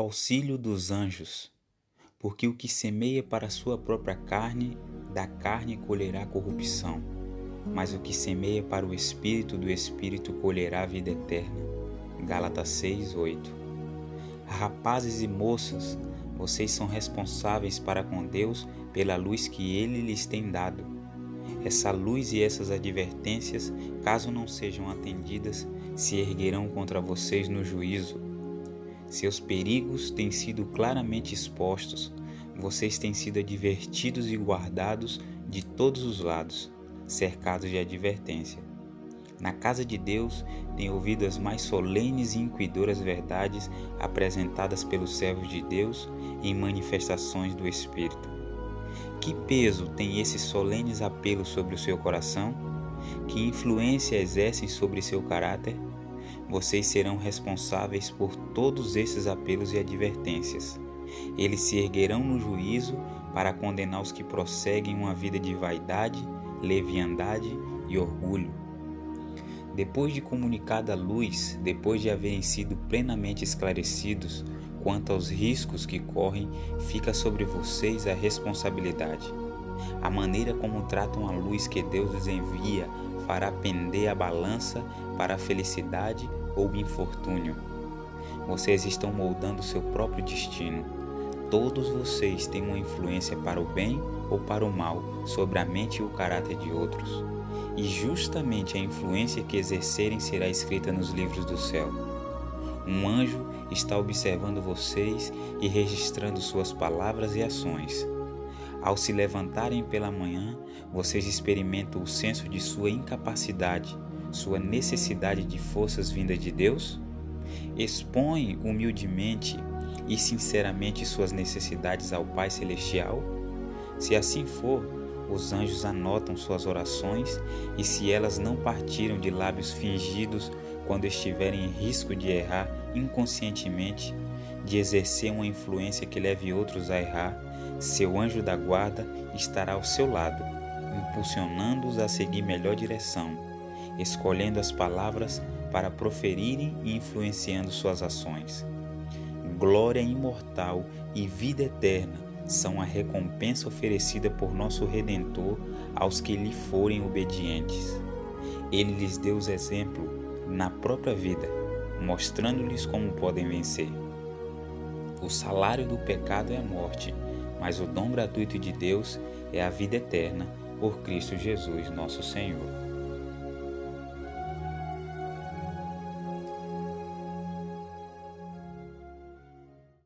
auxílio dos anjos, porque o que semeia para a sua própria carne, da carne colherá corrupção, mas o que semeia para o espírito, do espírito colherá vida eterna. Gálatas 6, 8. Rapazes e moças, vocês são responsáveis para com Deus pela luz que Ele lhes tem dado. Essa luz e essas advertências, caso não sejam atendidas, se erguerão contra vocês no juízo. Seus perigos têm sido claramente expostos, vocês têm sido advertidos e guardados de todos os lados, cercados de advertência. Na casa de Deus, tem ouvido as mais solenes e inquidoras verdades apresentadas pelos servos de Deus em manifestações do Espírito. Que peso tem esses solenes apelos sobre o seu coração? Que influência exercem sobre seu caráter? Vocês serão responsáveis por todos esses apelos e advertências. Eles se erguerão no juízo para condenar os que prosseguem uma vida de vaidade, leviandade e orgulho depois de comunicada a luz, depois de haverem sido plenamente esclarecidos quanto aos riscos que correm, fica sobre vocês a responsabilidade. A maneira como tratam a luz que Deus lhes envia fará pender a balança para a felicidade ou infortúnio. Vocês estão moldando seu próprio destino. Todos vocês têm uma influência para o bem ou para o mal sobre a mente e o caráter de outros e justamente a influência que exercerem será escrita nos livros do céu. Um anjo está observando vocês e registrando suas palavras e ações. Ao se levantarem pela manhã, vocês experimentam o senso de sua incapacidade, sua necessidade de forças vindas de Deus? Expõe humildemente e sinceramente suas necessidades ao Pai Celestial? Se assim for, os anjos anotam suas orações e, se elas não partiram de lábios fingidos quando estiverem em risco de errar inconscientemente, de exercer uma influência que leve outros a errar, seu anjo da guarda estará ao seu lado, impulsionando-os a seguir melhor direção, escolhendo as palavras para proferirem e influenciando suas ações. Glória imortal e vida eterna são a recompensa oferecida por nosso Redentor aos que lhe forem obedientes. Ele lhes deu os exemplo na própria vida, mostrando-lhes como podem vencer. O salário do pecado é a morte, mas o dom gratuito de Deus é a vida eterna por Cristo Jesus, nosso Senhor.